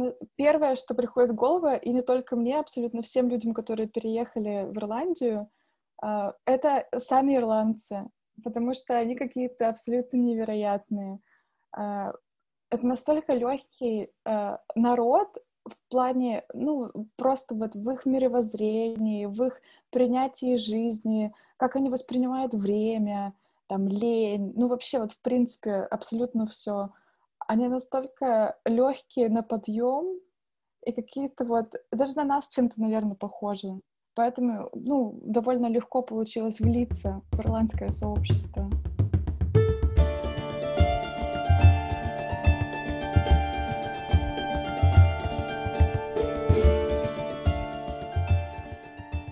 Ну, первое, что приходит в голову, и не только мне, абсолютно всем людям, которые переехали в Ирландию, а, это сами ирландцы, потому что они какие-то абсолютно невероятные. А, это настолько легкий а, народ в плане, ну, просто вот в их мировоззрении, в их принятии жизни, как они воспринимают время, там, лень, ну, вообще вот, в принципе, абсолютно все они настолько легкие на подъем и какие-то вот даже на нас чем-то, наверное, похожи. Поэтому, ну, довольно легко получилось влиться в ирландское сообщество.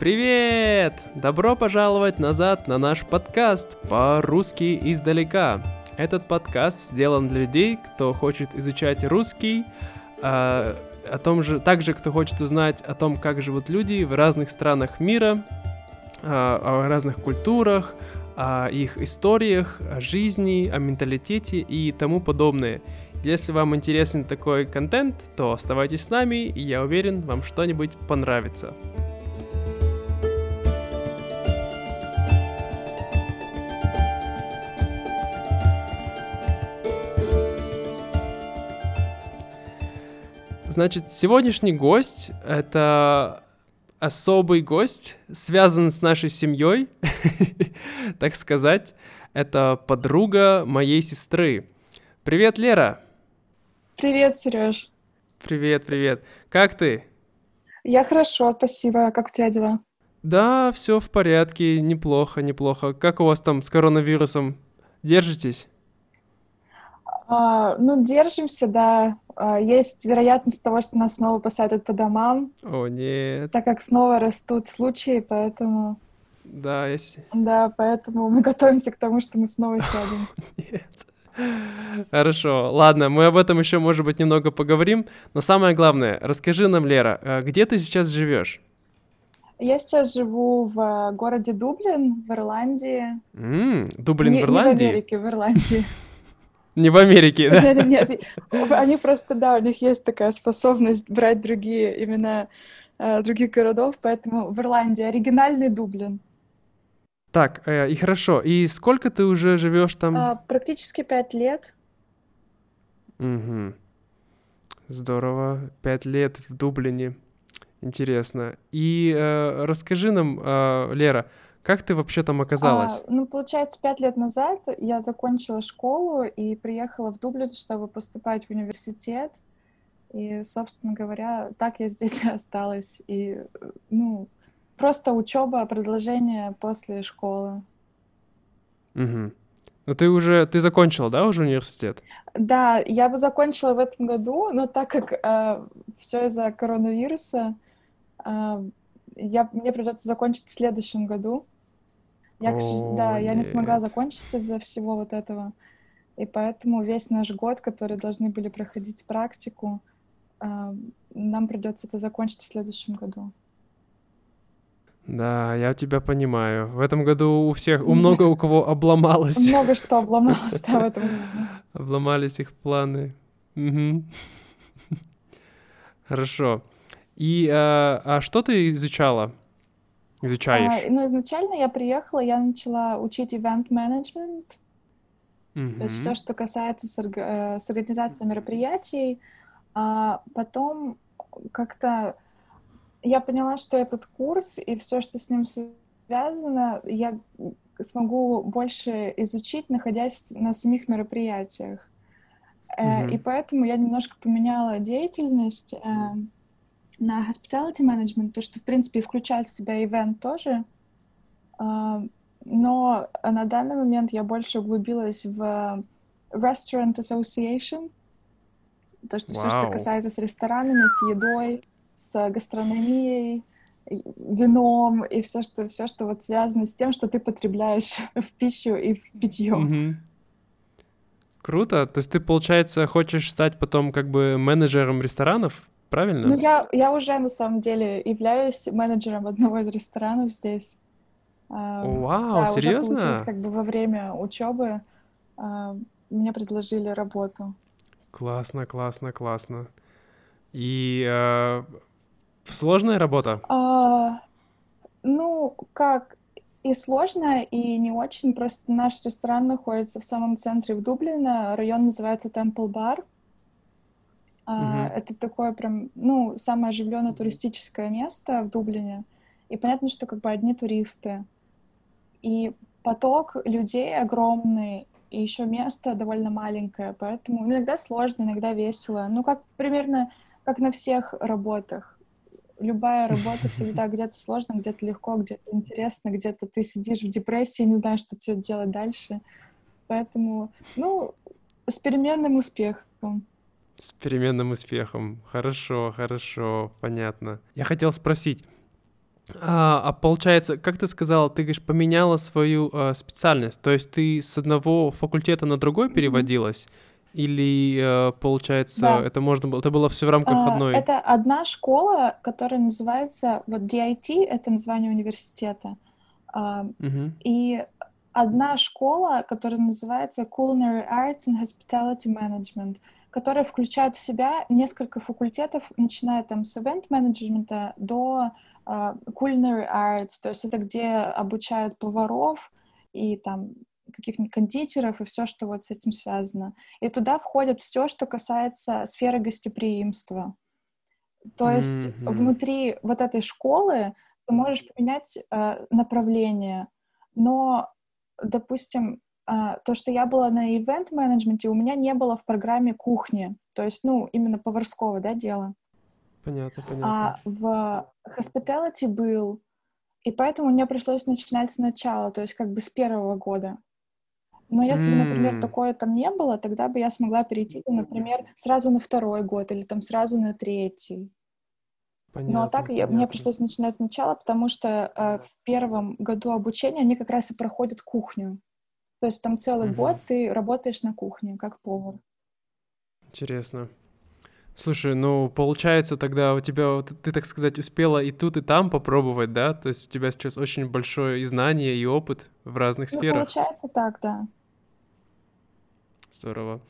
Привет! Добро пожаловать назад на наш подкаст по-русски издалека. Этот подкаст сделан для людей, кто хочет изучать русский, а, о том же, также кто хочет узнать о том, как живут люди в разных странах мира, а, о разных культурах, о их историях, о жизни, о менталитете и тому подобное. Если вам интересен такой контент, то оставайтесь с нами, и я уверен, вам что-нибудь понравится. Значит, сегодняшний гость — это особый гость, связан с нашей семьей, так сказать. Это подруга моей сестры. Привет, Лера! Привет, Сереж! Привет, привет. Как ты? Я хорошо, спасибо. Как у тебя дела? Да, все в порядке, неплохо, неплохо. Как у вас там с коронавирусом? Держитесь? А, ну, держимся, да. А, есть вероятность того, что нас снова посадят по домам. О, нет. Так как снова растут случаи, поэтому... Да, если... Да, поэтому мы готовимся к тому, что мы снова сядем. Нет. Хорошо, ладно, мы об этом еще, может быть, немного поговорим. Но самое главное, расскажи нам, Лера, а где ты сейчас живешь? Я сейчас живу в э, городе Дублин, в Ирландии. Mm, Дублин не, в Ирландии? Не в Америке, в Ирландии. Не в Америке, да? Нет, нет, они просто, да, у них есть такая способность брать другие имена э, других городов, поэтому в Ирландии оригинальный Дублин. Так, э, и хорошо. И сколько ты уже живешь там? А, практически пять лет. Угу. Здорово. Пять лет в Дублине. Интересно. И э, расскажи нам, э, Лера, как ты вообще там оказалась? А, ну, получается, пять лет назад я закончила школу и приехала в Дублин, чтобы поступать в университет. И, собственно говоря, так я здесь и осталась. И, ну, просто учеба, продолжение после школы. Угу. Ну, ты уже, ты закончила, да, уже университет? Да, я бы закончила в этом году, но так как э, все из-за коронавируса, э, я, мне придется закончить в следующем году. Я, О, да, я не смогла закончить из-за всего вот этого. И поэтому весь наш год, который должны были проходить практику, э, нам придется это закончить в следующем году. Да, я тебя понимаю. В этом году у всех, у много у кого обломалось. Много что обломалось, да, в этом году. Обломались их планы. Хорошо. И а, а что ты изучала? Изучаешь? А, ну, изначально я приехала, я начала учить ивент-менеджмент. Mm-hmm. То есть все, что касается с, орг... Э, с организацией мероприятий. А потом как-то я поняла, что этот курс и все, что с ним связано, я смогу больше изучить, находясь на самих мероприятиях. Mm-hmm. И поэтому я немножко поменяла деятельность. Mm-hmm на hospitality management, то, что, в принципе, включает в себя ивент тоже. А, но на данный момент я больше углубилась в Restaurant Association, то, что wow. все, что касается с ресторанами, с едой, с гастрономией, вином и все, что все, что вот связано с тем, что ты потребляешь в пищу и в питье. Mm-hmm. Круто. То есть ты, получается, хочешь стать потом как бы менеджером ресторанов? Правильно? Ну, я, я уже, на самом деле, являюсь менеджером одного из ресторанов здесь. А, Вау, да, серьезно? Уже получилось, как бы во время учебы а, мне предложили работу. Классно, классно, классно. И э, сложная работа? А, ну, как и сложная, и не очень. Просто наш ресторан находится в самом центре в Дублине. Район называется Temple Bar. Uh-huh. Это такое прям, ну, самое оживленное туристическое место в Дублине. И понятно, что как бы одни туристы. И поток людей огромный, и еще место довольно маленькое, поэтому иногда сложно, иногда весело. Ну, как примерно как на всех работах. Любая работа всегда где-то сложно, где-то легко, где-то интересно, где-то ты сидишь в депрессии, не знаешь, что тебе делать дальше. Поэтому, ну, с переменным успехом. С переменным успехом. Хорошо, хорошо, понятно. Я хотел спросить, а, а получается, как ты сказала, ты говоришь, поменяла свою а, специальность, то есть ты с одного факультета на другой переводилась? Mm-hmm. Или, а, получается, да. это можно было, это было все в рамках а, одной? Это одна школа, которая называется, вот DIT, это название университета. А. И одна школа, которая называется Culinary Arts and Hospitality Management, которая включает в себя несколько факультетов, начиная там с event-менеджмента до uh, culinary arts, то есть это где обучают поваров и там каких-нибудь кондитеров и все, что вот с этим связано. И туда входит все, что касается сферы гостеприимства. То есть mm-hmm. внутри вот этой школы ты можешь поменять э, направление, но, допустим, то, что я была на ивент-менеджменте, у меня не было в программе кухни, то есть, ну, именно поварского, да, дела. Понятно, понятно. А в hospitality был, и поэтому мне пришлось начинать сначала, то есть как бы с первого года. Но если, mm. например, такое там не было, тогда бы я смогла перейти, например, сразу на второй год или там сразу на третий. Понятно, ну а так я, мне пришлось начинать сначала, потому что э, в первом году обучения они как раз и проходят кухню. То есть там целый mm-hmm. год ты работаешь на кухне как повар. Интересно. Слушай, ну получается тогда у тебя, ты, так сказать, успела и тут, и там попробовать, да? То есть у тебя сейчас очень большое и знание, и опыт в разных ну, сферах. Получается так, да. Здорово.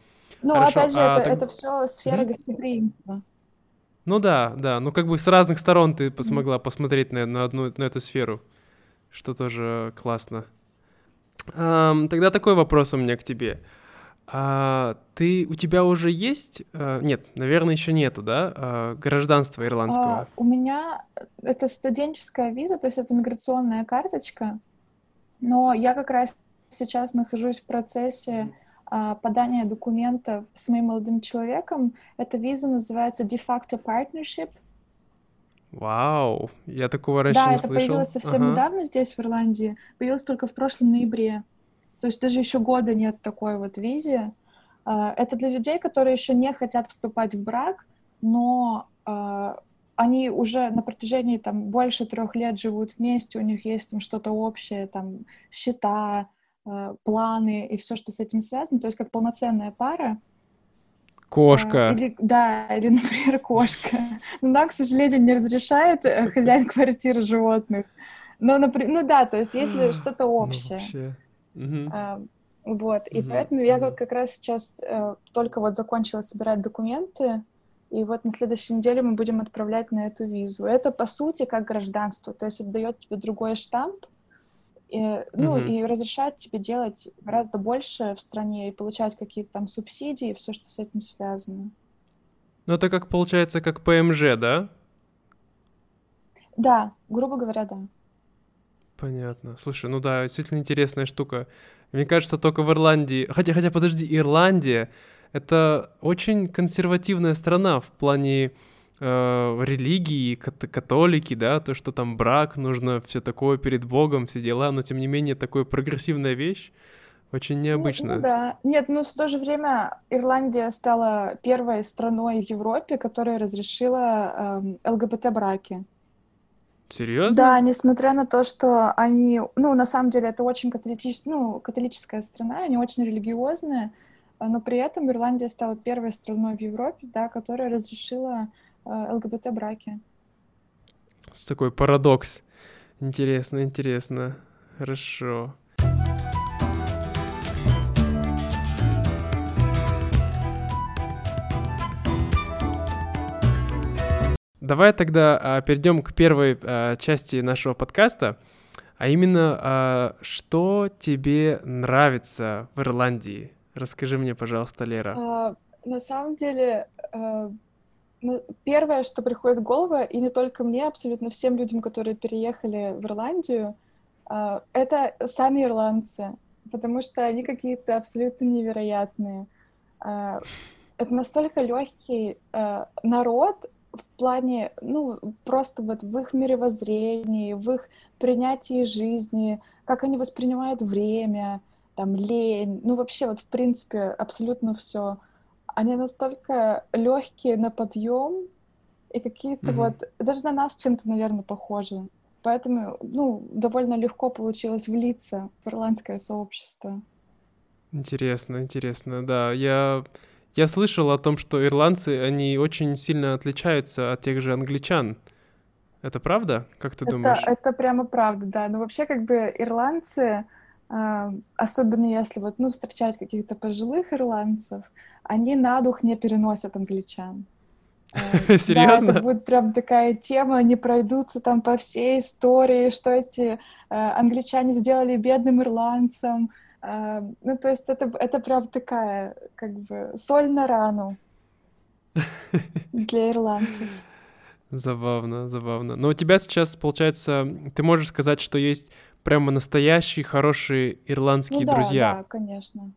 Ну, Хорошо, опять же, а, это, так... это все сфера mm-hmm. гостеприимства. Ну да, да. Ну как бы с разных сторон ты смогла mm-hmm. посмотреть на, на одну на эту сферу, что тоже классно. Тогда такой вопрос у меня к тебе. А, ты, у тебя уже есть, а, нет, наверное, еще нету, да, а, гражданства ирландского? А, у меня это студенческая виза, то есть это миграционная карточка, но я как раз сейчас нахожусь в процессе а, подания документов с моим молодым человеком. Эта виза называется de facto partnership. Вау, я такого раньше да, не слышал. Да, это появилось совсем ага. недавно здесь, в Ирландии. Появилось только в прошлом ноябре. То есть даже еще года нет такой вот визе. А, это для людей, которые еще не хотят вступать в брак, но а, они уже на протяжении там больше трех лет живут вместе, у них есть там что-то общее, там счета, а, планы и все, что с этим связано, то есть как полноценная пара. Кошка. Или, да, или, например, кошка. Но нам, к сожалению, не разрешает э, хозяин квартиры животных. Но, например, ну да, то есть если что-то ну, общее. А, вот, и поэтому я вот как раз сейчас э, только вот закончила собирать документы, и вот на следующей неделе мы будем отправлять на эту визу. Это, по сути, как гражданство, то есть это дает тебе другой штамп, и, ну, угу. и разрешает тебе делать гораздо больше в стране и получать какие-то там субсидии и все, что с этим связано. Ну, это как получается, как ПМЖ, да? Да, грубо говоря, да. Понятно. Слушай, ну да, действительно интересная штука. Мне кажется, только в Ирландии... Хотя, хотя, подожди, Ирландия — это очень консервативная страна в плане э, религии, кат- католики, да, то, что там брак, нужно все такое перед Богом, все дела, но тем не менее такая прогрессивная вещь, очень необычно. Ну, ну да. Нет, ну в то же время Ирландия стала первой страной в Европе, которая разрешила э, ЛГБТ-браки. Серьезно? Да, несмотря на то, что они, ну, на самом деле, это очень католич... ну, католическая страна, они очень религиозные, но при этом Ирландия стала первой страной в Европе, да, которая разрешила ЛГБТ-браки. Такой парадокс. Интересно, интересно. Хорошо. давай тогда а, перейдем к первой а, части нашего подкаста, а именно, а, что тебе нравится в Ирландии? Расскажи мне, пожалуйста, Лера. А, на самом деле, а, первое, что приходит в голову, и не только мне, абсолютно всем людям, которые переехали в Ирландию, а, это сами ирландцы, потому что они какие-то абсолютно невероятные. А, это настолько легкий а, народ в плане, ну, просто вот в их мировоззрении, в их принятии жизни, как они воспринимают время, там, лень, ну, вообще вот, в принципе, абсолютно все. Они настолько легкие на подъем и какие-то mm-hmm. вот, даже на нас чем-то, наверное, похожи. Поэтому, ну, довольно легко получилось влиться в ирландское сообщество. Интересно, интересно, да. Я, я слышал о том, что ирландцы, они очень сильно отличаются от тех же англичан. Это правда? Как ты это, думаешь? Это прямо правда, да. Но вообще, как бы, ирландцы, особенно если вот, ну, встречать каких-то пожилых ирландцев, они на дух не переносят англичан. Серьезно? Да, это будет прям такая тема, они пройдутся там по всей истории, что эти э, англичане сделали бедным ирландцам. Э, ну, то есть это, это прям такая, как бы, соль на рану для ирландцев. Забавно, забавно. Но у тебя сейчас, получается, ты можешь сказать, что есть прямо настоящие хорошие ирландские ну, да, друзья. Да, конечно.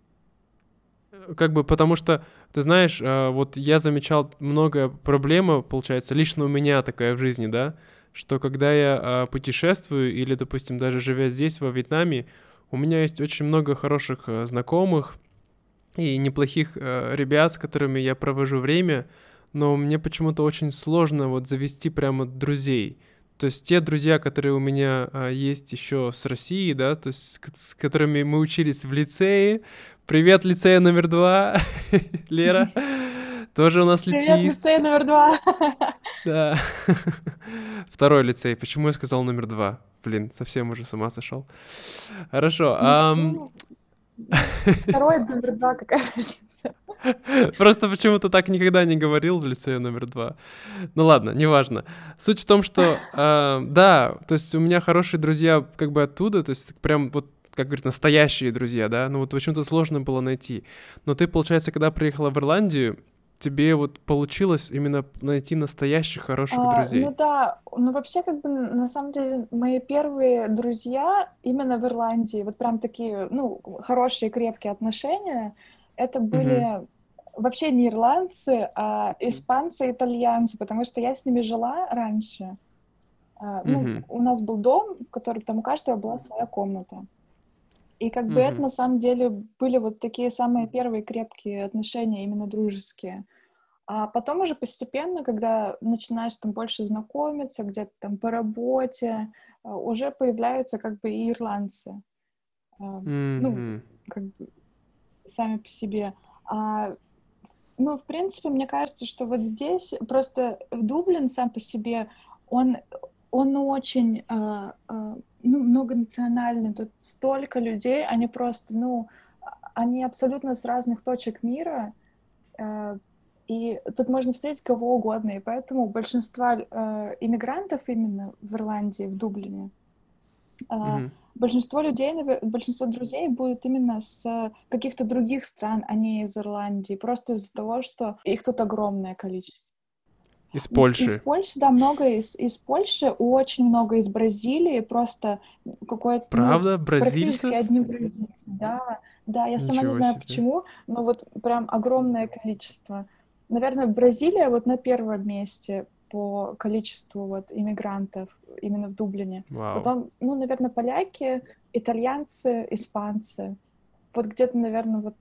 Как бы потому что ты знаешь, а, вот я замечал много проблем, получается, лично у меня такая в жизни, да, что когда я а, путешествую или, допустим, даже живя здесь, во Вьетнаме, у меня есть очень много хороших знакомых и неплохих ребят, с которыми я провожу время, но мне почему-то очень сложно вот завести прямо друзей. То есть те друзья, которые у меня а, есть еще с России, да, то есть с, с которыми мы учились в лицее. Привет, лицея номер два, Лера. Тоже у нас лицеист. Привет, лицей номер два. Да. Второй лицей. Почему я сказал номер два? Блин, совсем уже с ума сошел. Хорошо. Второй номер два, какая разница? Просто почему-то так никогда не говорил в лицее номер два. Ну ладно, неважно. Суть в том, что э, да, то есть у меня хорошие друзья как бы оттуда, то есть прям вот как говорят, настоящие друзья, да, ну вот почему-то сложно было найти. Но ты, получается, когда приехала в Ирландию, тебе вот получилось именно найти настоящих хороших а, друзей? Ну да, ну вообще как бы на самом деле мои первые друзья именно в Ирландии, вот прям такие, ну, хорошие крепкие отношения, это были mm вообще не ирландцы, а испанцы и итальянцы, потому что я с ними жила раньше. А, ну, mm у нас был дом, в котором там у каждого была своя комната. И как бы mm-hmm. это на самом деле были вот такие самые первые крепкие отношения, именно дружеские. А потом уже постепенно, когда начинаешь там больше знакомиться, где-то там по работе, а, уже появляются как бы и ирландцы. Mm-hmm. Ну, как бы сами по себе. А, ну, в принципе, мне кажется, что вот здесь просто Дублин сам по себе, он, он очень uh, uh, ну, многонациональный, тут столько людей, они просто, ну, они абсолютно с разных точек мира, э, и тут можно встретить кого угодно, и поэтому большинство э, иммигрантов именно в Ирландии, в Дублине, э, mm-hmm. большинство людей, большинство друзей будет именно с каких-то других стран, а не из Ирландии, просто из-за того, что их тут огромное количество. Из Польши. Из Польши, да, много из, из Польши, очень много из Бразилии, просто какое-то... Ну, Правда? Ну, Бразильцы? Практически одни бразильцы, да. Да, я Ничего сама не знаю себе. почему, но вот прям огромное количество. Наверное, Бразилия вот на первом месте по количеству вот иммигрантов именно в Дублине. Вау. Потом, ну, наверное, поляки, итальянцы, испанцы. Вот где-то, наверное, вот,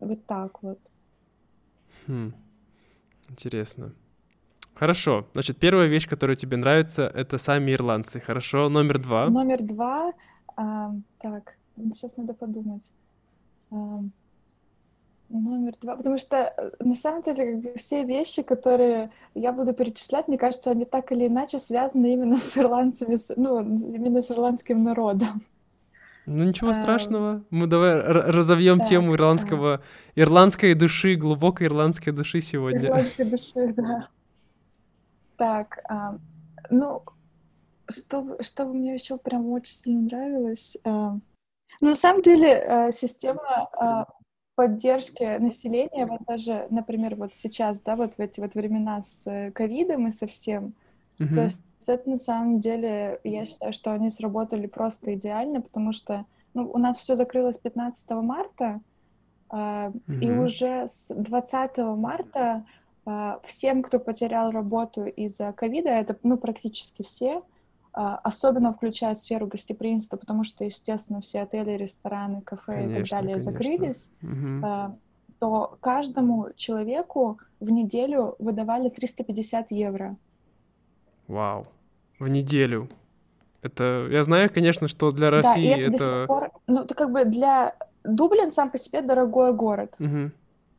вот так вот. Хм. Интересно. Хорошо. Значит, первая вещь, которая тебе нравится, это сами ирландцы. Хорошо. Номер два. Номер два. А, так, сейчас надо подумать. А, номер два. Потому что э, на самом деле как бы, все вещи, которые я буду перечислять, мне кажется, они так или иначе связаны именно с ирландцами, с, ну, именно с ирландским народом. Ну ничего страшного. Мы давай разовьем да, тему ирландского, да. ирландской души, глубокой ирландской души сегодня. Ирландской души, да. Так, а, ну, что, что мне еще прям очень сильно нравилось? А, ну, на самом деле, а, система а, поддержки населения, вот даже, например, вот сейчас, да, вот в эти вот времена с э, ковидом и со всем, mm-hmm. то есть это на самом деле, я считаю, что они сработали просто идеально, потому что ну, у нас все закрылось 15 марта, mm-hmm. и уже с 20 марта всем, кто потерял работу из-за ковида, это ну, практически все, а, особенно включая сферу гостеприимства, потому что, естественно, все отели, рестораны, кафе конечно, и так далее конечно. закрылись, угу. то каждому человеку в неделю выдавали 350 евро. Вау. В неделю. Это, я знаю, конечно, что для России да, и это... это... До сих пор, ну, это как бы для... Дублин сам по себе дорогой город. Угу.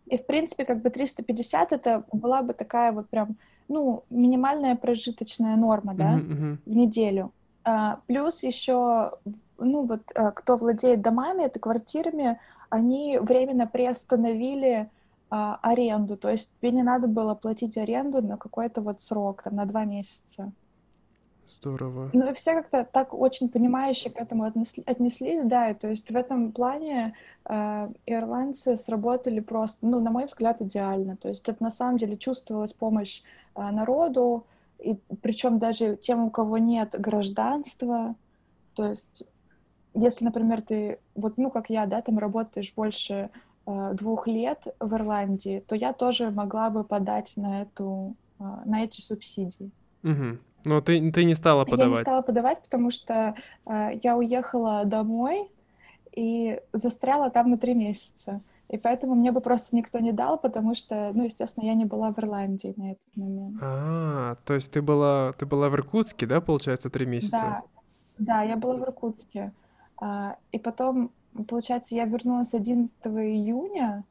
И, в принципе, как бы 350 это была бы такая вот прям ну, минимальная прожиточная норма, да, uh-huh, uh-huh. в неделю. А, плюс еще, ну, вот, а, кто владеет домами, это квартирами, они временно приостановили а, аренду, то есть тебе не надо было платить аренду на какой-то вот срок, там, на два месяца. Здорово. Ну все как-то так очень понимающе к этому отнесли, отнеслись, да, и то есть в этом плане э, ирландцы сработали просто, ну, на мой взгляд, идеально. То есть это на самом деле чувствовалась помощь э, народу, и причем даже тем, у кого нет гражданства, то есть если, например, ты, вот, ну, как я, да, там работаешь больше э, двух лет в Ирландии, то я тоже могла бы подать на эту, э, на эти субсидии. Угу. Но ты, ты не стала подавать? Я не стала подавать, потому что э, я уехала домой и застряла там на три месяца. И поэтому мне бы просто никто не дал, потому что, ну, естественно, я не была в Ирландии на этот момент. А, то есть ты была, ты была в Иркутске, да, получается, три месяца? Да, да, я была в Иркутске. А, и потом, получается, я вернулась 11 июня,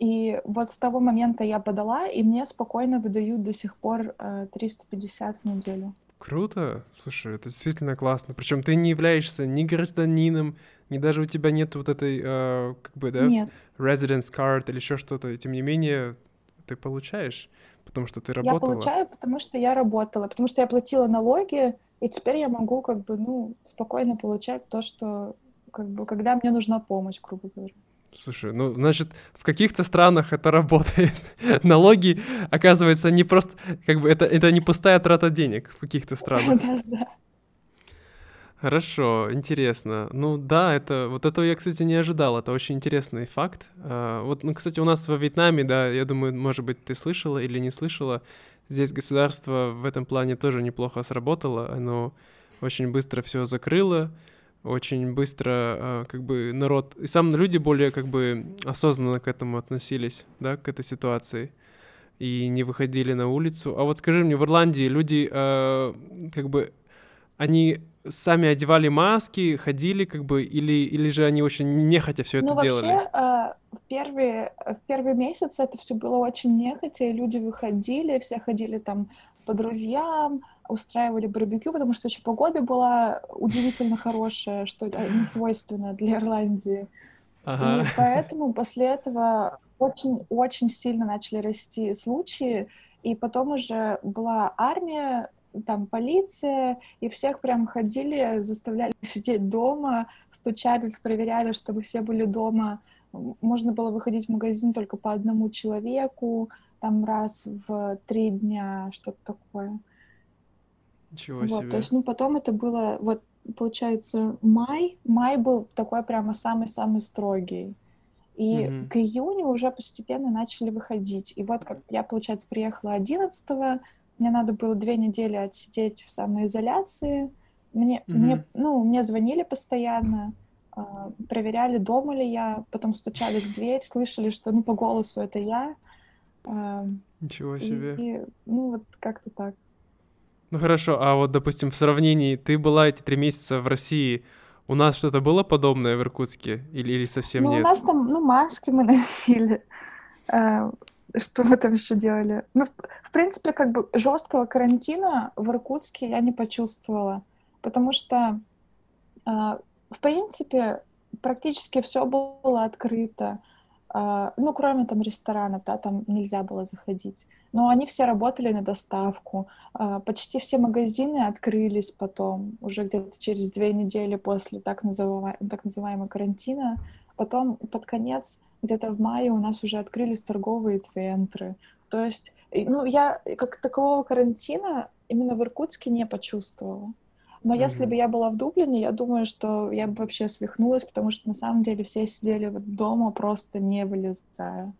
и вот с того момента я подала, и мне спокойно выдают до сих пор э, 350 в неделю. Круто. Слушай, это действительно классно. Причем ты не являешься ни гражданином, ни даже у тебя нет вот этой, э, как бы, да, нет. residence card или еще что-то. И тем не менее, ты получаешь, потому что ты работала. Я получаю, потому что я работала, потому что я платила налоги, и теперь я могу, как бы, ну, спокойно получать то, что, как бы, когда мне нужна помощь, грубо говоря. Слушай, ну, значит, в каких-то странах это работает. Налоги, оказывается, не просто, как бы, это, это не пустая трата денег в каких-то странах. Да, да. Хорошо, интересно. Ну да, это вот этого я, кстати, не ожидал. Это очень интересный факт. А, вот, ну, кстати, у нас во Вьетнаме, да, я думаю, может быть, ты слышала или не слышала, здесь государство в этом плане тоже неплохо сработало. Оно очень быстро все закрыло очень быстро а, как бы народ и сам люди более как бы осознанно к этому относились, да, к этой ситуации и не выходили на улицу. А вот скажи мне, в Ирландии люди э, как бы они сами одевали маски, ходили как бы или или же они очень нехотя все это ну, делали? Вообще, э, в первые в первый месяц это все было очень нехотя, и люди выходили, все ходили там по друзьям, устраивали барбекю, потому что еще погода была удивительно хорошая, что не свойственно для Ирландии. Ага. И поэтому после этого очень-очень сильно начали расти случаи, и потом уже была армия, там полиция, и всех прям ходили, заставляли сидеть дома, стучались, проверяли, чтобы все были дома. Можно было выходить в магазин только по одному человеку, там раз в три дня, что-то такое. Ничего вот, себе. То есть, ну, потом это было, вот, получается, май. Май был такой прямо самый-самый строгий. И mm-hmm. к июню уже постепенно начали выходить. И вот как я, получается, приехала 11 мне надо было две недели отсидеть в самоизоляции. Мне, mm-hmm. мне, ну, мне звонили постоянно, э, проверяли, дома ли я, потом стучались в дверь, слышали, что, ну, по голосу это я. Э, Ничего себе. И, и, ну, вот как-то так. Ну хорошо, а вот, допустим, в сравнении, ты была эти три месяца в России, у нас что-то было подобное в Иркутске или, или совсем ну, нет? у нас там, ну, маски мы носили. А, что мы там еще делали? Ну, в принципе, как бы жесткого карантина в Иркутске я не почувствовала, потому что, а, в принципе, практически все было открыто. А, ну, кроме там ресторанов, да, там нельзя было заходить. Но они все работали на доставку. А, почти все магазины открылись потом, уже где-то через две недели после так, называемого, так называемого карантина. Потом под конец, где-то в мае, у нас уже открылись торговые центры. То есть, ну, я как такового карантина именно в Иркутске не почувствовала. Но mm-hmm. если бы я была в Дублине, я думаю, что я бы вообще свихнулась, потому что на самом деле все сидели вот дома, просто не вылезая.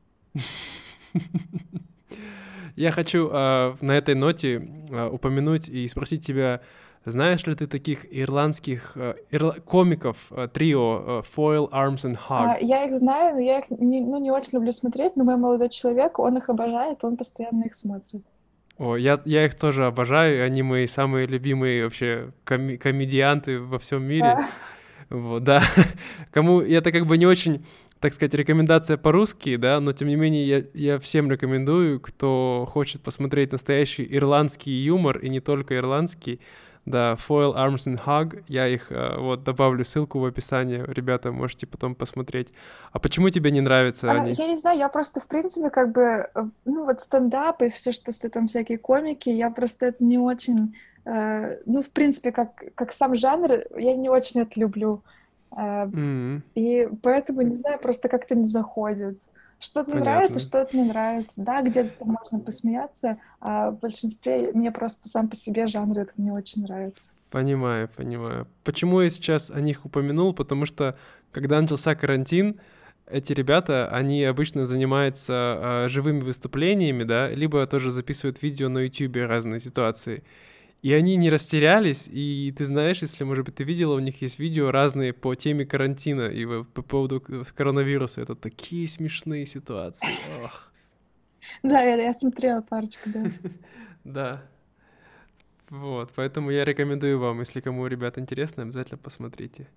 Я хочу э, на этой ноте э, упомянуть и спросить тебя, знаешь ли ты таких ирландских э, ирла... комиков э, трио э, Foil, Arms and Hug? А, я их знаю, но я их не, ну, не очень люблю смотреть, но мой молодой человек, он их обожает, он постоянно их смотрит. О, я, я их тоже обожаю, они мои самые любимые вообще коми- комедианты во всем мире. Да. Вот, да. Кому это как бы не очень, так сказать, рекомендация по-русски, да, но тем не менее я, я всем рекомендую, кто хочет посмотреть настоящий ирландский юмор, и не только ирландский, да, Foil Arms and Hug, я их э, вот добавлю ссылку в описании, ребята, можете потом посмотреть. А почему тебе не нравятся а, они? Я не знаю, я просто, в принципе, как бы, э, ну вот стендап и все, что там всякие комики, я просто это не очень, э, ну, в принципе, как, как сам жанр, я не очень это люблю. Э, mm-hmm. И поэтому, не знаю, просто как-то не заходит. Что-то нравится, что-то не нравится. Да, где-то можно посмеяться, а в большинстве мне просто сам по себе жанр это не очень нравится. Понимаю, понимаю. Почему я сейчас о них упомянул? Потому что, когда начался карантин, эти ребята, они обычно занимаются э, живыми выступлениями, да, либо тоже записывают видео на YouTube разные ситуации. И они не растерялись, и ты знаешь, если, может быть, ты видела, у них есть видео разные по теме карантина и по поводу коронавируса. Это такие смешные ситуации. Да, я, я смотрела парочку, да. Да. Вот, поэтому я рекомендую вам, если кому, ребят, интересно, обязательно посмотрите.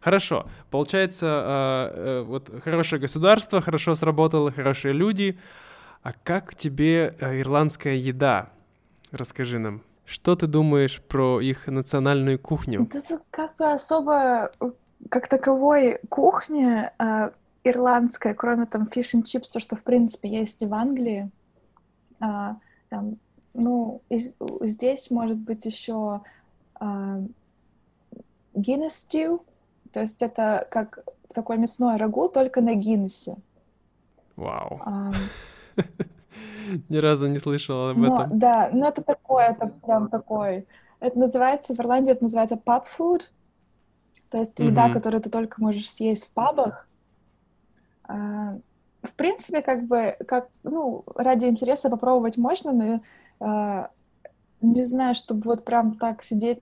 Хорошо, получается, а, э, вот хорошее государство, хорошо сработало, хорошие люди. А как тебе э, ирландская еда? Расскажи нам. Что ты думаешь про их национальную кухню? Это как бы особо как таковой кухни э, ирландская, кроме там fish and chips, то, что в принципе есть и в Англии, э, там, ну, из, здесь может быть еще э, Guinness stew, то есть это как такое мясное рагу, только на Гиннесе. Вау. Wow. Ни разу не слышала об но, этом. Да, ну это такое, это прям такой. Это называется, в Ирландии это называется pub food. То есть mm-hmm. еда, которую ты только можешь съесть в пабах. А, в принципе, как бы, как, ну, ради интереса попробовать можно, но а, не знаю, чтобы вот прям так сидеть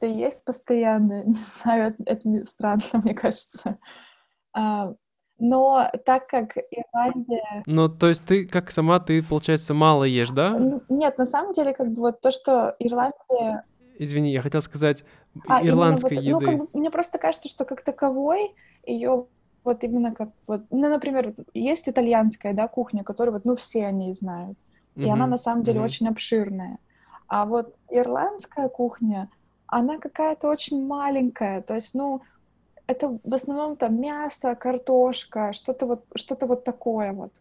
и есть постоянно, не знаю, это, это странно, мне кажется. А, но так как Ирландия... Ну, то есть ты, как сама, ты, получается, мало ешь, да? Нет, на самом деле, как бы вот то, что Ирландия... Извини, я хотел сказать а, ирландской вот, еды. Ну, как бы, мне просто кажется, что как таковой ее вот именно как вот... Ну, например, есть итальянская, да, кухня, которую вот, ну, все они знают. И mm-hmm. она на самом деле mm-hmm. очень обширная. А вот ирландская кухня, она какая-то очень маленькая. То есть, ну, это в основном там мясо, картошка, что-то вот, что-то вот такое вот.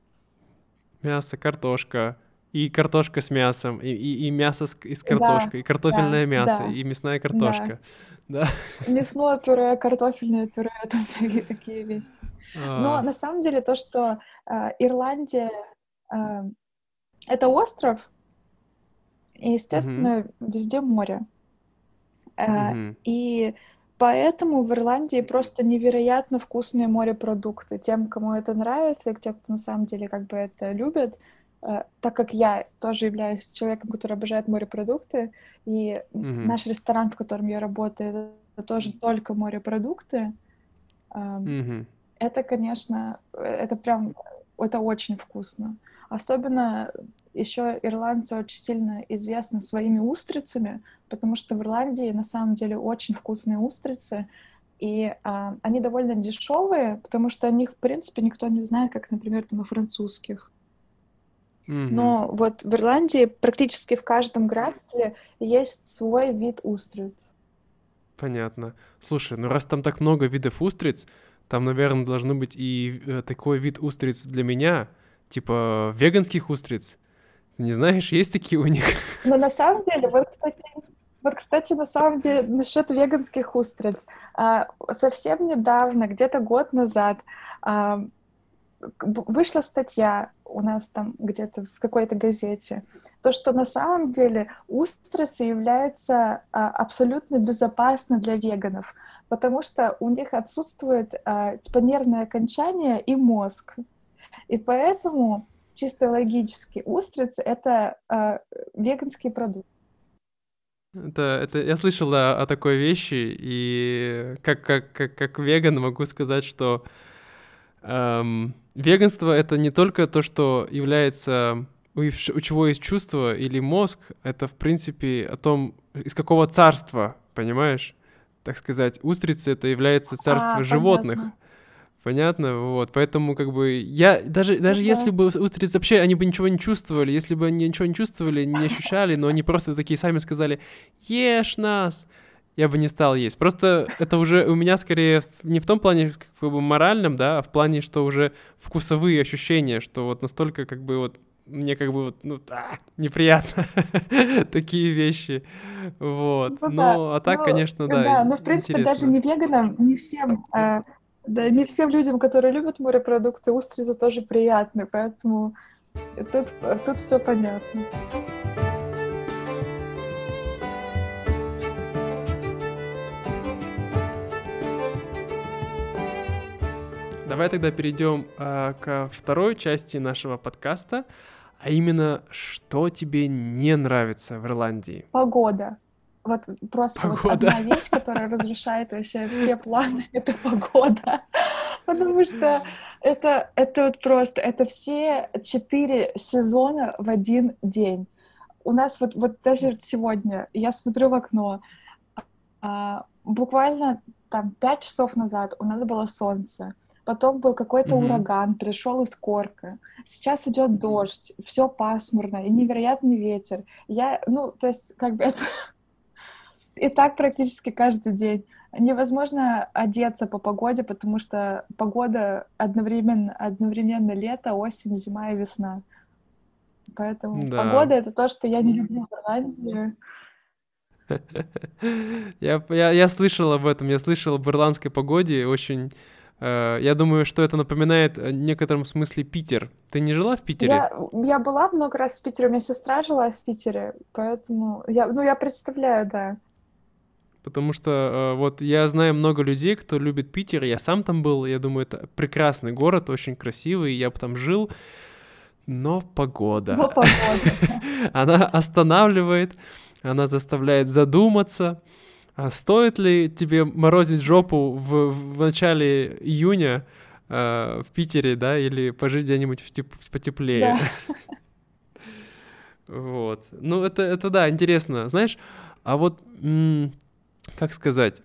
Мясо, картошка, и картошка с мясом, и, и, и мясо с, и с картошкой, да, и картофельное да, мясо, да, и мясная картошка. Да. да. Мясное пюре, картофельное пюре, это всякие такие вещи. А... Но на самом деле то, что э, Ирландия э, это остров, и, естественно, mm-hmm. везде море. Э, mm-hmm. И Поэтому в Ирландии просто невероятно вкусные морепродукты. Тем, кому это нравится, и тем, кто на самом деле как бы это любит, э, так как я тоже являюсь человеком, который обожает морепродукты, и mm-hmm. наш ресторан, в котором я работаю, это тоже только морепродукты. Э, mm-hmm. Это, конечно, это прям, это очень вкусно. Особенно еще ирландцы очень сильно известны своими устрицами, потому что в Ирландии на самом деле очень вкусные устрицы, и а, они довольно дешевые, потому что о них, в принципе, никто не знает, как, например, там, о французских. Mm-hmm. Но вот в Ирландии практически в каждом графстве есть свой вид устриц. Понятно. Слушай, ну раз там так много видов устриц, там, наверное, должны быть и э, такой вид устриц для меня, типа веганских устриц. Не знаешь, есть такие у них? Но на самом деле, вот, кстати, вот, кстати, на самом деле, насчет веганских устриц. А, совсем недавно, где-то год назад, а, вышла статья у нас там где-то в какой-то газете, то, что на самом деле устрицы являются а, абсолютно безопасны для веганов, потому что у них отсутствует типа нервное окончание и мозг. И поэтому чисто логически устрицы — это а, веганский продукт. Это, это я слышал да, о такой вещи, и как, как, как, как веган могу сказать, что эм, веганство это не только то, что является у, у чего есть чувство или мозг, это в принципе о том, из какого царства, понимаешь? Так сказать, устрицы это является царство а, животных. Понятно. Понятно, вот, поэтому как бы я даже даже да. если бы устрицы вообще они бы ничего не чувствовали, если бы они ничего не чувствовали, не ощущали, но они просто такие сами сказали ешь нас, я бы не стал есть. Просто это уже у меня скорее не в том плане как бы моральном, да, а в плане, что уже вкусовые ощущения, что вот настолько как бы вот мне как бы вот, ну, а, неприятно такие вещи, вот. Ну, ну а так, ну, конечно, да. Да, но в принципе интересно. даже не веганам, не всем, да, не всем людям, которые любят морепродукты, устрицы тоже приятны, поэтому тут, тут все понятно. Давай тогда перейдем э, ко второй части нашего подкаста, а именно, что тебе не нравится в Ирландии? Погода. Вот просто погода. вот одна вещь, которая разрушает вообще все планы, это погода. Потому что это, это вот просто, это все четыре сезона в один день. У нас вот, вот даже сегодня, я смотрю в окно, а, буквально там пять часов назад у нас было солнце, потом был какой-то mm-hmm. ураган, пришел из корка. Сейчас идет дождь, все пасмурно и невероятный ветер. Я, ну, то есть, как бы это и так практически каждый день. Невозможно одеться по погоде, потому что погода одновременно, одновременно лето, осень, зима и весна. Поэтому да. погода — это то, что я не люблю в Ирландии. Я, я, я слышал об этом, я слышал об ирландской погоде, очень Э, я думаю, что это напоминает в некотором смысле Питер. Ты не жила в Питере? Я, я была много раз в Питере, у меня сестра жила в Питере, поэтому я, ну, я представляю, да. Потому что э, вот я знаю много людей, кто любит Питер, я сам там был, я думаю, это прекрасный город, очень красивый, я бы там жил, но погода. Но погода. Она останавливает, она заставляет задуматься. А стоит ли тебе морозить жопу в, в начале июня э, в Питере, да, или пожить где-нибудь в теп- потеплее? Да. Вот. Ну, это, это да, интересно. Знаешь, а вот, м- как сказать,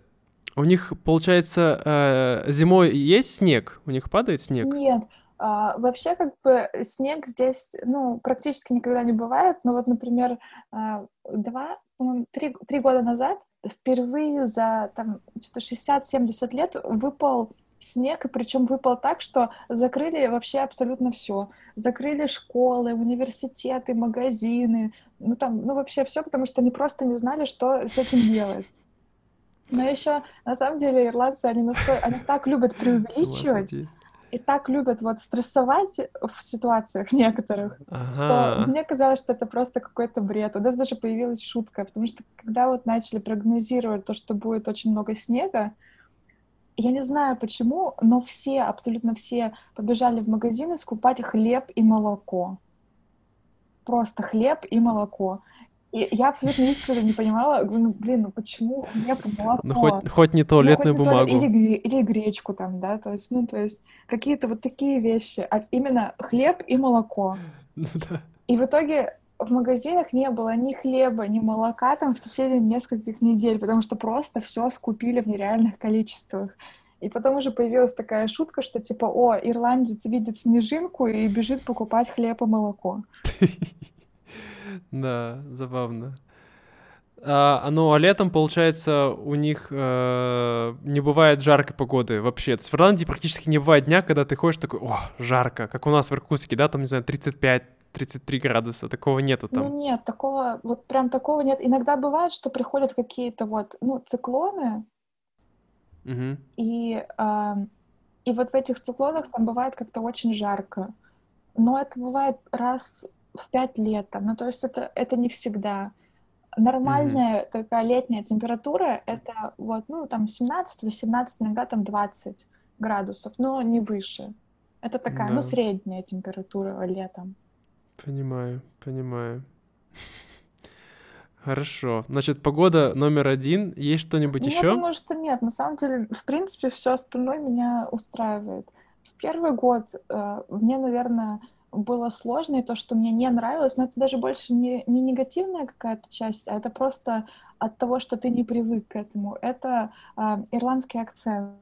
у них, получается, э, зимой есть снег? У них падает снег? Нет. А, вообще, как бы, снег здесь, ну, практически никогда не бывает. Но вот, например, а, два, три, три года назад впервые за там что-то 60-70 лет выпал снег, и причем выпал так, что закрыли вообще абсолютно все. Закрыли школы, университеты, магазины, ну там, ну вообще все, потому что они просто не знали, что с этим делать. Но еще, на самом деле, ирландцы, они, настолько, они так любят преувеличивать, и так любят вот стрессовать в ситуациях некоторых, ага. что мне казалось, что это просто какой-то бред. У нас даже появилась шутка, потому что когда вот начали прогнозировать то, что будет очень много снега, я не знаю почему, но все, абсолютно все побежали в магазины скупать хлеб и молоко. Просто хлеб и молоко. И я абсолютно искренне не понимала, ну, блин, ну почему и молоко? Ну, хоть, хоть не туалетную ну, хоть бумагу. Не или, или гречку там, да, то есть, ну, то есть, какие-то вот такие вещи, а именно хлеб и молоко. Ну и в итоге в магазинах не было ни хлеба, ни молока там в течение нескольких недель, потому что просто все скупили в нереальных количествах. И потом уже появилась такая шутка, что типа, о, ирландец видит снежинку и бежит покупать хлеб и молоко. Да, забавно. а, ну, а летом, получается, у них э, не бывает жаркой погоды вообще. То есть в Ирландии практически не бывает дня, когда ты ходишь такой, о, жарко, как у нас в Иркутске, да, там, не знаю, 35 33 градуса, такого нету там. Ну нет, такого, вот прям такого нет. Иногда бывает, что приходят какие-то вот, ну, циклоны, Угу. и, а, и вот в этих циклонах там бывает как-то очень жарко. Но это бывает раз в пять лет там, ну то есть это, это не всегда. Нормальная такая летняя температура это вот, ну там 17-18, иногда там 20 градусов, но не выше. Это такая, ну, Да. средняя температура летом. Понимаю, понимаю. Хорошо. Значит, погода номер один. Есть что-нибудь Ну, я еще? думаю, что нет. На самом деле, в принципе, все остальное меня устраивает. В первый год э, мне, наверное, было сложно, и то, что мне не нравилось, но это даже больше не, не негативная какая-то часть, а это просто от того, что ты не привык к этому. Это э, ирландский акцент.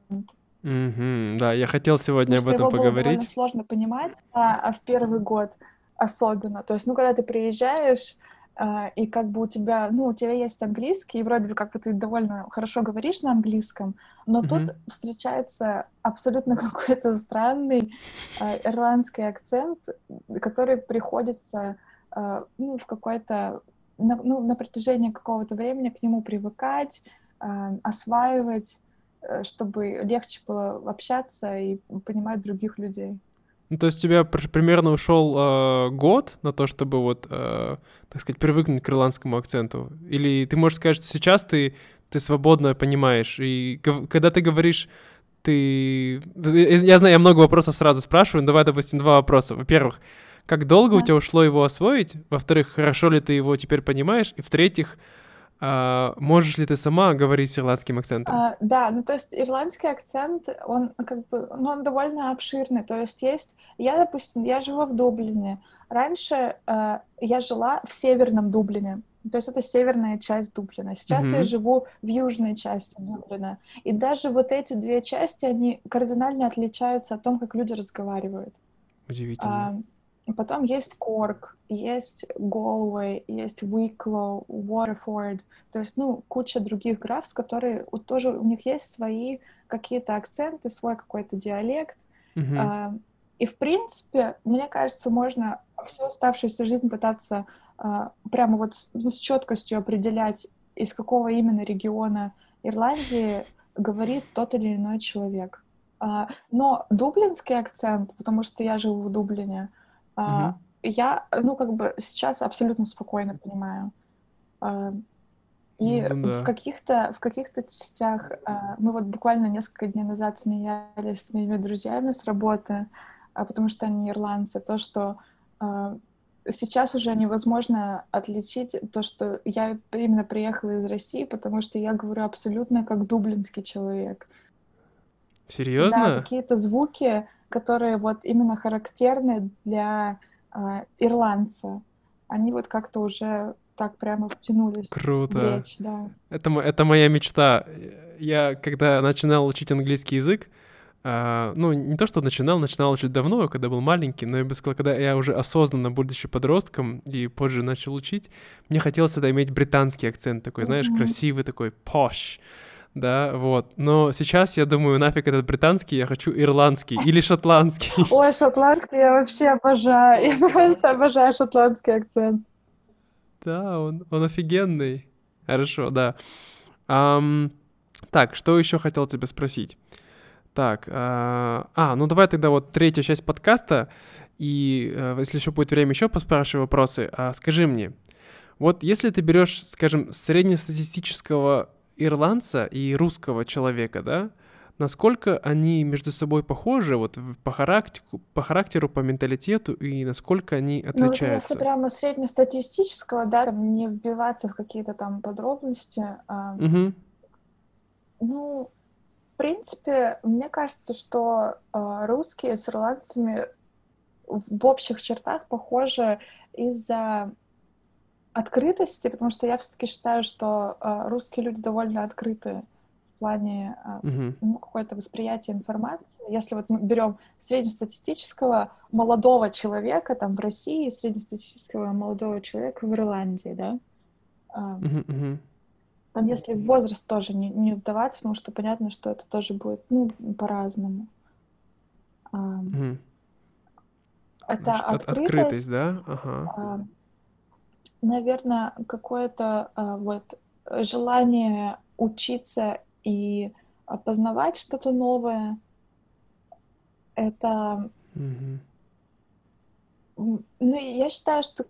Мгм, Да, я хотел сегодня об Потому что этом его было довольно поговорить. сложно понимать, а, а в первый год особенно. То есть, ну, когда ты приезжаешь, и как бы у тебя, ну, у тебя есть английский, и вроде бы как бы ты довольно хорошо говоришь на английском, но тут Мгм. встречается абсолютно какой-то странный а, ирландский акцент, который приходится, а, ну, в какой-то, на, ну, на протяжении какого-то времени к нему привыкать, а, осваивать, э, чтобы легче было общаться и понимать других людей. Ну, то есть у тебя пр- примерно ушел э, год на то, чтобы вот, э, так сказать, привыкнуть к ирландскому акценту? Или ты можешь сказать, что сейчас ты, ты свободно понимаешь, и когда ты говоришь, ты... Я я знаю, я много вопросов сразу спрашиваю, но давай, допустим, два вопроса. Во-первых, как долго у Да. тебя ушло его освоить? Во-вторых, хорошо ли ты его теперь понимаешь? И в-третьих, а, можешь ли ты сама говорить с ирландским акцентом? А, да, ну то есть ирландский акцент, он как бы, ну он довольно обширный. То есть есть, я, допустим, я живу в Дублине. Раньше э, я жила в северном Дублине. То есть это северная часть Дублина. Сейчас я Мгм. живу в южной части Дублина. И даже вот эти две части, они кардинально отличаются от том, как люди разговаривают. Удивительно. А, потом есть Корк, есть Galway, есть Wicklow, Waterford. То есть, ну, куча других графств, которые тоже у них есть свои какие-то акценты, свой какой-то диалект. Мгм. А, и, в принципе, мне кажется, можно всю оставшуюся жизнь пытаться а, прямо вот с, с четкостью определять, из какого именно региона Ирландии говорит тот или иной человек. А, но дублинский акцент, потому что я живу в Дублине, Мгм. я, ну, как бы сейчас абсолютно спокойно понимаю. А, И Ну в да. каких-то в каких-то частях а, мы вот буквально несколько дней назад смеялись с моими друзьями с работы, потому что они ирландцы, то, что сейчас уже невозможно отличить то, что я именно приехала из России, потому что я говорю абсолютно как дублинский человек. Да, Серьезно? какие-то звуки, которые вот именно характерны для а, ирландца, они вот как-то уже так прямо втянулись в Круто. речь, да. Это, это моя мечта. Я, когда начинал учить английский язык, а, ну, не то, что начинал, начинал учить давно, когда был маленький, но я бы сказал, когда я уже осознанно, будучи подростком и позже начал учить, мне хотелось это иметь британский акцент такой, знаешь, Мгм. красивый такой, posh, да, вот. Но сейчас я думаю, нафиг этот британский, я хочу ирландский или шотландский. Ой, шотландский я вообще обожаю. Я просто обожаю шотландский акцент. Да, он, он офигенный. Хорошо, да. Ам, так, что еще хотел тебя спросить? Так, а, а, ну давай тогда вот третья часть подкаста, и э, если еще будет время, еще поспрашиваю вопросы. А, скажи мне, вот если ты берешь, скажем, среднестатистического ирландца и русского человека, да, насколько они между собой похожи вот по характеру, по характеру, по менталитету, и насколько они Ну вот если отличаются? прямо среднестатистического, да, там не вбиваться в какие-то там подробности, Мгм. ну, в принципе, мне кажется, что а, русские с ирландцами в общих чертах похожи из-за открытости, потому что я все-таки считаю, что а, русские люди довольно открыты в плане а, Мгм. ну, какое-то восприятие информации. Если вот мы берем среднестатистического молодого человека там в России, и среднестатистического молодого человека в Ирландии, да, Мгм, мгм. Там, если в возраст тоже не, не вдаваться, потому что понятно, что это тоже будет, ну, по-разному. Мгм. Это Значит, от- открытость, открытость, да? Ага. а, наверное, какое-то а, вот желание учиться и познавать что-то новое. Это, м, ну, я считаю, что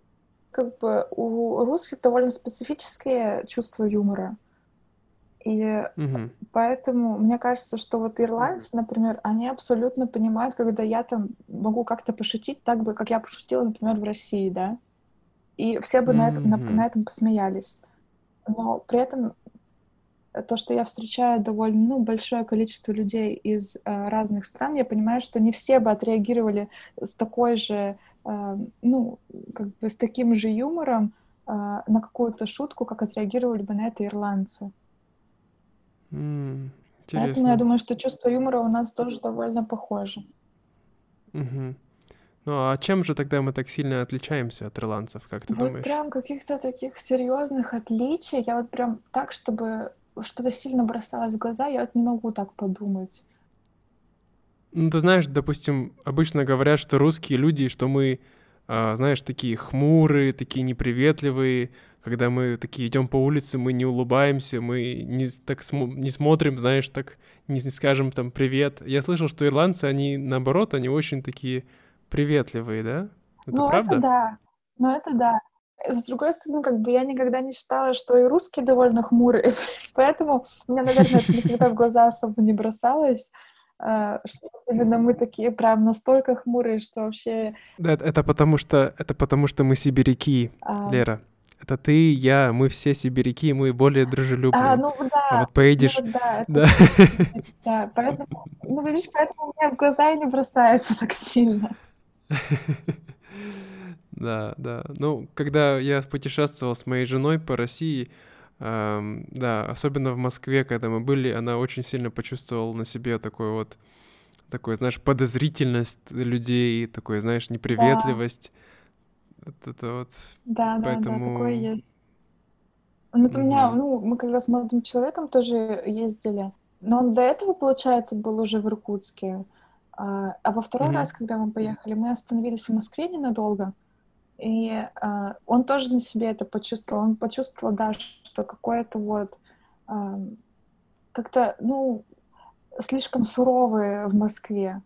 как бы у русских довольно специфические чувства юмора. И Мгм. поэтому мне кажется, что вот ирландцы, например, они абсолютно понимают, когда я там могу как-то пошутить так бы, как я пошутила, например, в России, да. И все бы на этом, на, на этом посмеялись. Но при этом то, что я встречаю довольно ну, большое количество людей из э, разных стран, я понимаю, что не все бы отреагировали с такой же, э, ну, как бы с таким же юмором э, на какую-то шутку, как отреагировали бы на это ирландцы. М, Поэтому я Интересно. думаю, что чувство юмора у нас тоже довольно похоже. Мгм. Ну а чем же тогда мы так сильно отличаемся от ирландцев, как ты Вот думаешь? прям каких-то таких серьезных отличий, я вот прям так, чтобы что-то сильно бросалось в глаза, я вот не могу так подумать. Ну, ты знаешь, допустим, обычно говорят, что русские люди, что мы, а, знаешь, такие хмурые, такие неприветливые. Когда мы такие идем по улице, мы не улыбаемся, мы не, так смо- не смотрим, знаешь, так не, не скажем там привет. Я слышал, что ирландцы, они наоборот, они очень такие приветливые, да? Это Ну, это правда? да, но это да. Э, С другой стороны, как бы я никогда не считала, что и русские довольно хмурые, поэтому мне, наверное, это никогда в глаза особо не бросалось, а, что именно мы такие прям настолько хмурые, что вообще... Да, это, это потому что это потому что мы сибиряки, а, Лера. Это ты, я, мы все сибиряки, мы более А, дружелюбные. ну А да, вот ну поедешь, вот да, это да. да, поэтому, ну, видишь, поэтому у меня в глаза и не бросается так сильно. Да, да. Ну, когда я путешествовал с моей женой по России, да, особенно в Москве, когда мы были, она очень сильно почувствовала на себе такой вот, такой, знаешь, подозрительность людей, такой, знаешь, неприветливость. Это вот, да, да, да, такое есть. Ну, вот у меня, ну, мы когда с молодым человеком тоже ездили, но он до этого, получается, был уже в Иркутске. А, а во второй мгм, раз, когда мы поехали, мы остановились в Москве ненадолго, и а, он тоже на себе это почувствовал. Он почувствовал, да, что какое-то вот ам, как-то, ну, слишком суровые в Москве.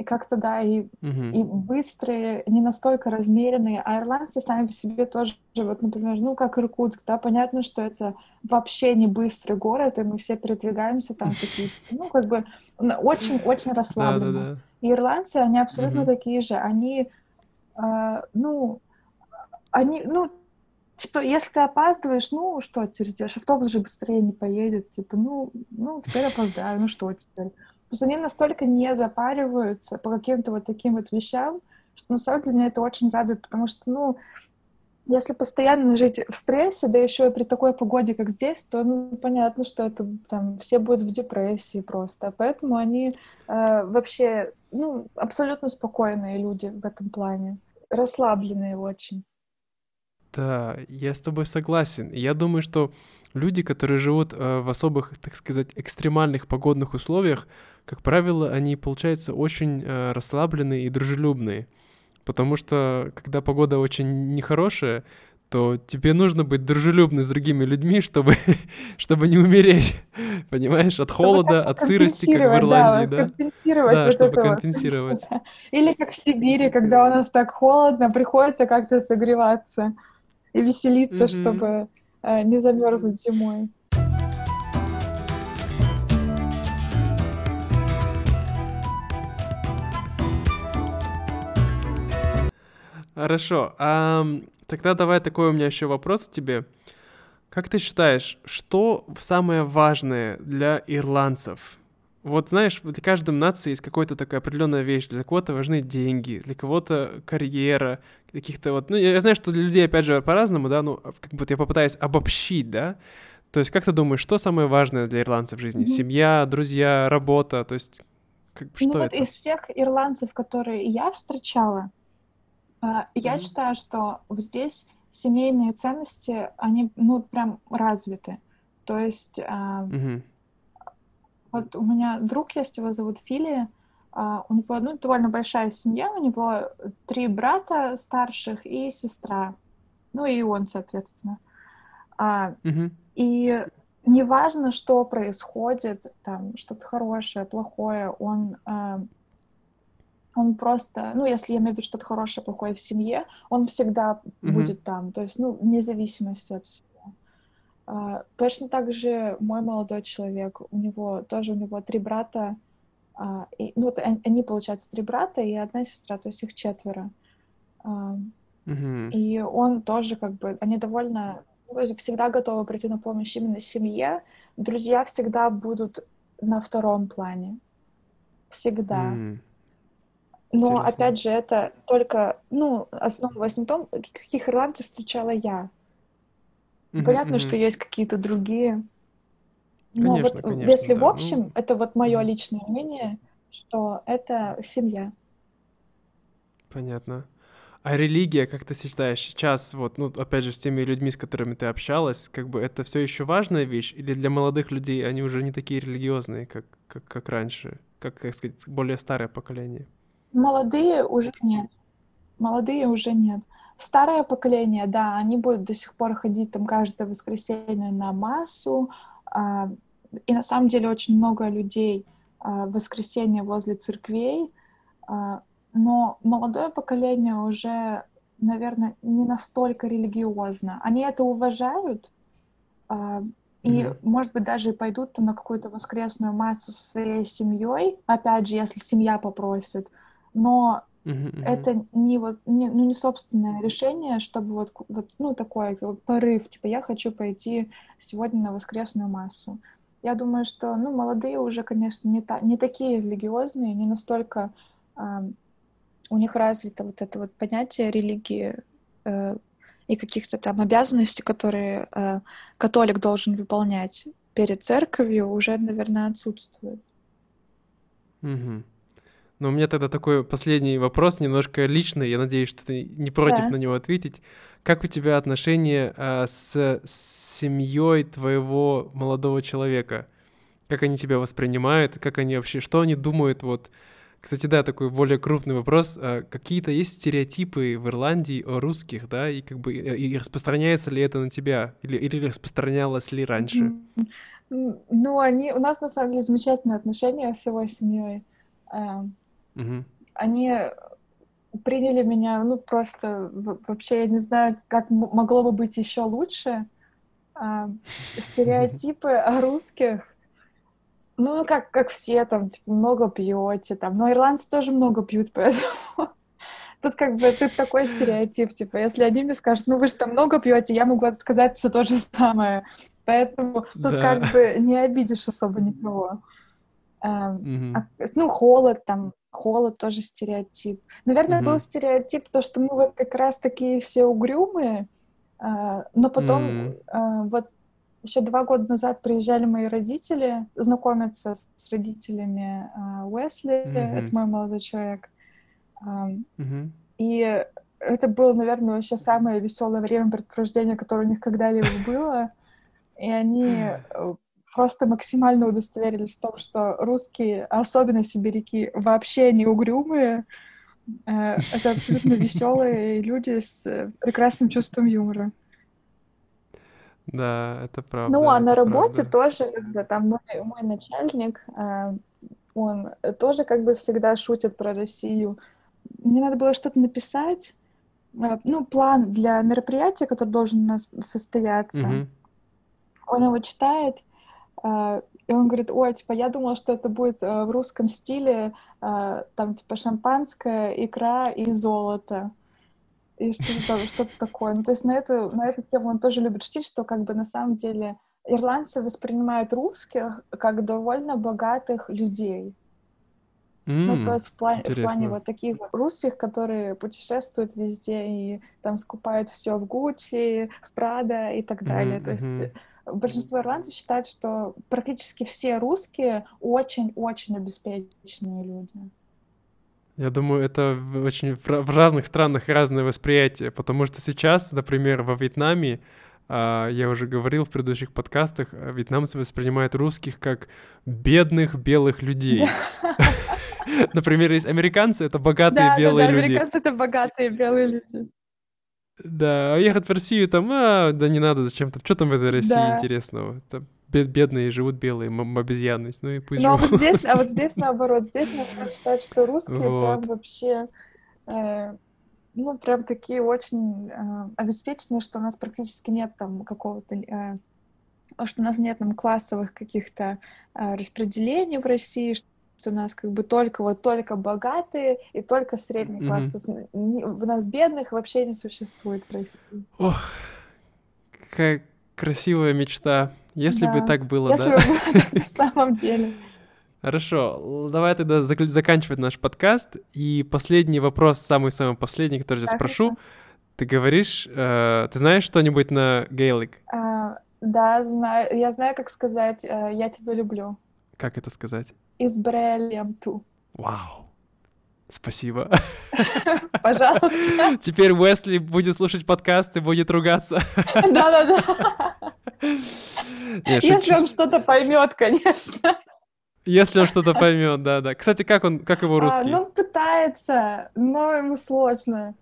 И как-то, да, и, мгм. и быстрые, не настолько размеренные. А ирландцы сами по себе тоже, вот, например, ну, как Иркутск, да, понятно, что это вообще не быстрый город, и мы все передвигаемся там такие, ну, как бы очень-очень Да, да, расслабленно. да. И ирландцы, они абсолютно Мгм. такие же. Они, а, ну, они, ну, типа, если ты опаздываешь, ну, что теперь сделаешь? Автобус же быстрее не поедет. Типа, ну, ну, теперь опоздаю, ну, что теперь? Есть они настолько не запариваются по каким-то вот таким вот вещам, что на самом деле меня это очень радует, потому что, ну, если постоянно жить в стрессе, да еще и при такой погоде, как здесь, то, ну, понятно, что это там все будут в депрессии просто. Поэтому они э, вообще, ну, абсолютно спокойные люди в этом плане. Расслабленные очень. Да, я с тобой согласен. Я думаю, что люди, которые живут э, в особых, так сказать, экстремальных погодных условиях, как правило, они, получается, очень э, расслабленные и дружелюбные. Потому что, когда погода очень нехорошая, то тебе нужно быть дружелюбным с другими людьми, чтобы, чтобы не умереть, понимаешь, от Чтобы холода, от сырости, как в Ирландии, да, да? компенсировать Да, вот чтобы это вот. компенсировать. Или как в Сибири, когда у нас так холодно, приходится как-то согреваться и веселиться, Мгм. чтобы не замерзнуть зимой. Хорошо. ам, тогда давай такой у меня еще вопрос к тебе. Как ты считаешь, что самое важное для ирландцев? Вот знаешь, для каждой нации есть какая-то такая определенная вещь. Для кого-то важны деньги, для кого-то карьера, каких-то вот... Ну, я знаю, что для людей, опять же, по-разному, да, ну, как бы я попытаюсь обобщить, да? То есть, как ты думаешь, что самое важное для ирландцев в жизни? Мгм. Семья, друзья, работа, то есть, как бы, Ну что вот это? из всех ирландцев, которые я встречала, а, я Мгм. считаю, что вот здесь семейные ценности, они, ну, прям развиты. То есть mm-hmm. Вот у меня друг есть, его зовут Фили, а, у него ну, довольно большая семья, у него три брата старших и сестра, ну и он, соответственно. Mm-hmm. И неважно, что происходит, там что-то хорошее, плохое, он он просто, ну, если я имею в виду что-то хорошее, плохое в семье, он всегда mm-hmm. будет там, то есть, ну, вне зависимости от всего. А, точно так же мой молодой человек, у него тоже у него три брата, а, и, ну, вот они, получается, три брата и одна сестра, то есть их четверо. Mm-hmm. И он тоже как бы, они довольно, ну, всегда готовы прийти на помощь именно семье. Друзья всегда будут на втором плане. Всегда. Mm-hmm. Но, Интересно. опять же, это только, ну, основываясь на том, каких ирландцев встречала я. Uh-huh, Понятно, uh-huh. что есть какие-то другие. Но конечно, вот конечно, если да. в общем, ну... это вот мое личное мнение, что это семья. Понятно. А религия, как ты считаешь, сейчас, вот, ну, опять же, с теми людьми, с которыми ты общалась, как бы это все еще важная вещь? Или для молодых людей они уже не такие религиозные, как, как, как раньше? Как, как сказать, более старое поколение? Молодые уже нет. Молодые уже нет. Старое поколение, да, они будут до сих пор ходить там каждое воскресенье на массу. А, и на самом деле очень много людей а, в воскресенье возле церквей. А, но молодое поколение уже, наверное, не настолько религиозно. Они это уважают, и, mm-hmm. может быть, даже пойдут там на какую-то воскресную массу со своей семьей, опять же, если семья попросит но Uh-huh, Это не вот не, ну, не собственное решение, чтобы вот, вот ну такой вот порыв, типа я хочу пойти сегодня на воскресную массу. Я думаю, что ну молодые уже, конечно, не та, не такие религиозные, не настолько э, у них развито вот это вот понятие религии э, и каких-то там обязанностей, которые э, католик должен выполнять перед церковью, уже, наверное, отсутствует. Uh-huh. Но у меня тогда такой последний вопрос, немножко личный, я надеюсь, что ты не против да. на него ответить. Как у тебя отношения а, с, с семьей твоего молодого человека? Как они тебя воспринимают? Как они вообще, что они думают? Вот, кстати, да, такой более крупный вопрос. А, какие-то есть стереотипы в Ирландии о русских, да, и как бы и распространяется ли это на тебя или или распространялось ли раньше? Ну, они у нас на самом деле замечательные отношения с его семьей. Угу. Они приняли меня, ну, просто вообще, я не знаю, как могло бы быть еще лучше. А, стереотипы о русских, ну, как, как все, там, типа, много пьете, там, но ирландцы тоже много пьют, поэтому тут как бы тут такой стереотип, типа, если они мне скажут, ну, вы же там много пьете, я могу сказать все то же самое, поэтому тут да. как бы не обидишь особо никого. А, mm-hmm. ну, холод там, холод тоже стереотип. Наверное, mm-hmm. был стереотип, то, что мы вот как раз такие все угрюмые, а, но потом mm-hmm. а, вот еще два года назад приезжали мои родители знакомиться с родителями а, Уэсли, mm-hmm. это мой молодой человек. А, mm-hmm. И это было, наверное, вообще самое веселое время предупреждения, которое у них когда-либо было. И они просто максимально удостоверились в том, что русские, особенно сибиряки, вообще не угрюмые. Э, это абсолютно веселые люди с прекрасным чувством юмора. Да, это правда. Ну, а на работе правда. тоже, бы, там мой, мой начальник, э, он тоже как бы всегда шутит про Россию. Мне надо было что-то написать, э, ну, план для мероприятия, который должен у нас состояться. Угу. Он его читает, и он говорит, ой, типа, я думала, что это будет э, в русском стиле, э, там, типа, шампанское, икра и золото. И что-то что такое. Ну, то есть на эту, на эту тему он тоже любит шутить, что как бы на самом деле ирландцы воспринимают русских как довольно богатых людей. Mm, ну, то есть в плане, в плане вот таких вот русских, которые путешествуют везде и там скупают все в Гуччи, в Прада и так далее. Mm-hmm. То есть большинство ирландцев считают, что практически все русские очень-очень обеспеченные люди. Я думаю, это очень в разных странах разное восприятие, потому что сейчас, например, во Вьетнаме А, я уже говорил в предыдущих подкастах, а, вьетнамцы воспринимают русских как бедных белых людей. Например, есть американцы — это богатые белые люди. Да, американцы — это богатые белые люди. Да, а ехать в Россию там, а, да не надо, зачем-то, что там в этой России да. интересного? Там бедные живут белые обезьяны, ну и пусть Ну, а вот здесь, а вот здесь наоборот, здесь можно считать, что русские вот. прям вообще, э, ну, прям такие очень э, обеспеченные, что у нас практически нет там какого-то, э, что у нас нет там классовых каких-то э, распределений в России, что у нас как бы только вот только богатые и только средний класс. Mm-hmm. у нас бедных вообще не существует в России. Ох, какая красивая мечта. Если да. бы так было, Если да? Если бы было на самом деле. Хорошо, давай тогда зак- заканчивать наш подкаст. И последний вопрос, самый-самый последний, который я так, спрошу. Хорошо. Ты говоришь, э, ты знаешь что-нибудь на гейлик? А, да, знаю. Я знаю, как сказать э, «я тебя люблю». Как это сказать? Избрелем ту. Вау. Спасибо. Пожалуйста. Теперь Уэсли будет слушать подкаст и будет ругаться. Да-да-да. Если он что-то поймет, конечно. Если он что-то поймет, да, да. Кстати, как он, как его русский? А, ну, он пытается, но ему сложно.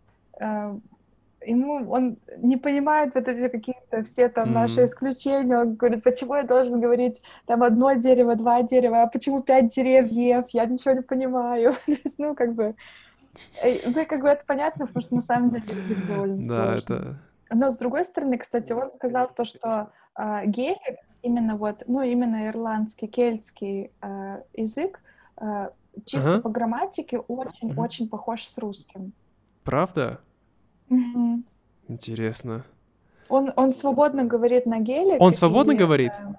Ему он не понимает вот эти какие-то все там mm-hmm. наши исключения. Он говорит, почему я должен говорить там одно дерево, два дерева, а почему пять деревьев? Я ничего не понимаю. ну, как бы, ну, как бы это понятно, потому что на самом деле язык довольно Да, это... Но с другой стороны, кстати, он сказал то, что э, гелик, именно вот, ну, именно ирландский, кельтский э, язык, э, чисто ага. по грамматике очень-очень uh-huh. похож с русским. Правда? Угу. Интересно. Он, он свободно говорит на геле. Он свободно и, говорит? Э,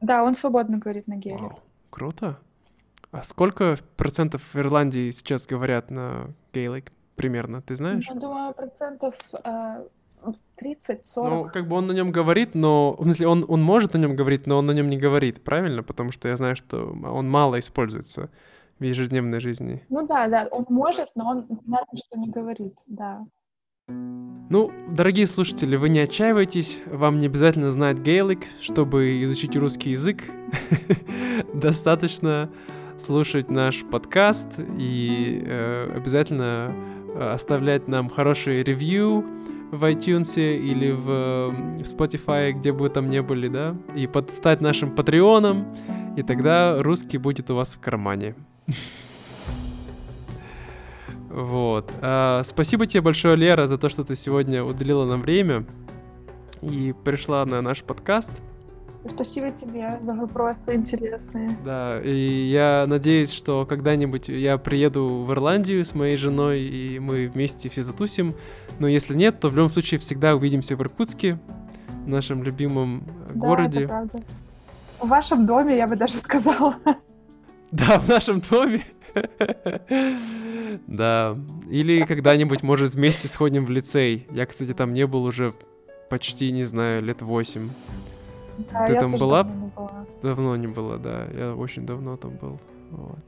да, он свободно говорит на геле. Вау, круто. А сколько процентов в Ирландии сейчас говорят на гейлик примерно, ты знаешь? Я думаю, процентов э, 30-40. Ну, как бы он на нем говорит, но... В смысле, он, он может на нем говорить, но он на нем не говорит, правильно? Потому что я знаю, что он мало используется в ежедневной жизни. Ну да, да, он может, но он, понятно, что не говорит, да. Ну, дорогие слушатели, вы не отчаивайтесь, вам не обязательно знать гейлик, чтобы изучить русский язык. Достаточно слушать наш подкаст и э, обязательно э, оставлять нам хорошие ревью в iTunes или в, в Spotify, где бы вы там не были, да, и подстать нашим патреоном, и тогда русский будет у вас в кармане. Вот. А, спасибо тебе большое, Лера, за то, что ты сегодня уделила нам время и пришла на наш подкаст. Спасибо тебе за вопросы интересные. Да, и я надеюсь, что когда-нибудь я приеду в Ирландию с моей женой, и мы вместе все затусим. Но если нет, то в любом случае всегда увидимся в Иркутске, в нашем любимом да, городе. Это правда. В вашем доме, я бы даже сказала. Да, в нашем доме. Да. Или когда-нибудь, может, вместе сходим в лицей. Я, кстати, там не был уже почти, не знаю, лет восемь. Да, Ты я там была? Давно не была. Давно не была, да. Я очень давно там был. Вот.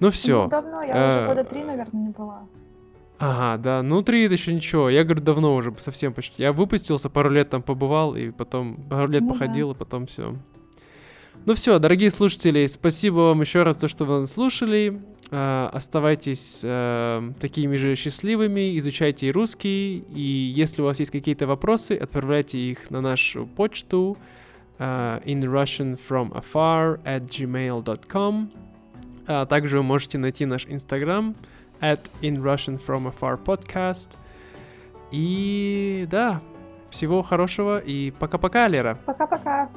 Ну все. Ну, давно, я уже года три, наверное, не была. Ага, да, ну три это еще ничего. Я говорю, давно уже, совсем почти. Я выпустился, пару лет там побывал, и потом пару лет ну, походил, да. и потом все. Ну все, дорогие слушатели, спасибо вам еще раз за то, что вы нас слушали. Э, оставайтесь э, такими же счастливыми, изучайте русский, и если у вас есть какие-то вопросы, отправляйте их на нашу почту uh, in Russian from afar at gmail.com. А также вы можете найти наш инстаграм at in Russian from afar podcast. И да, всего хорошего и пока-пока, Лера. Пока-пока.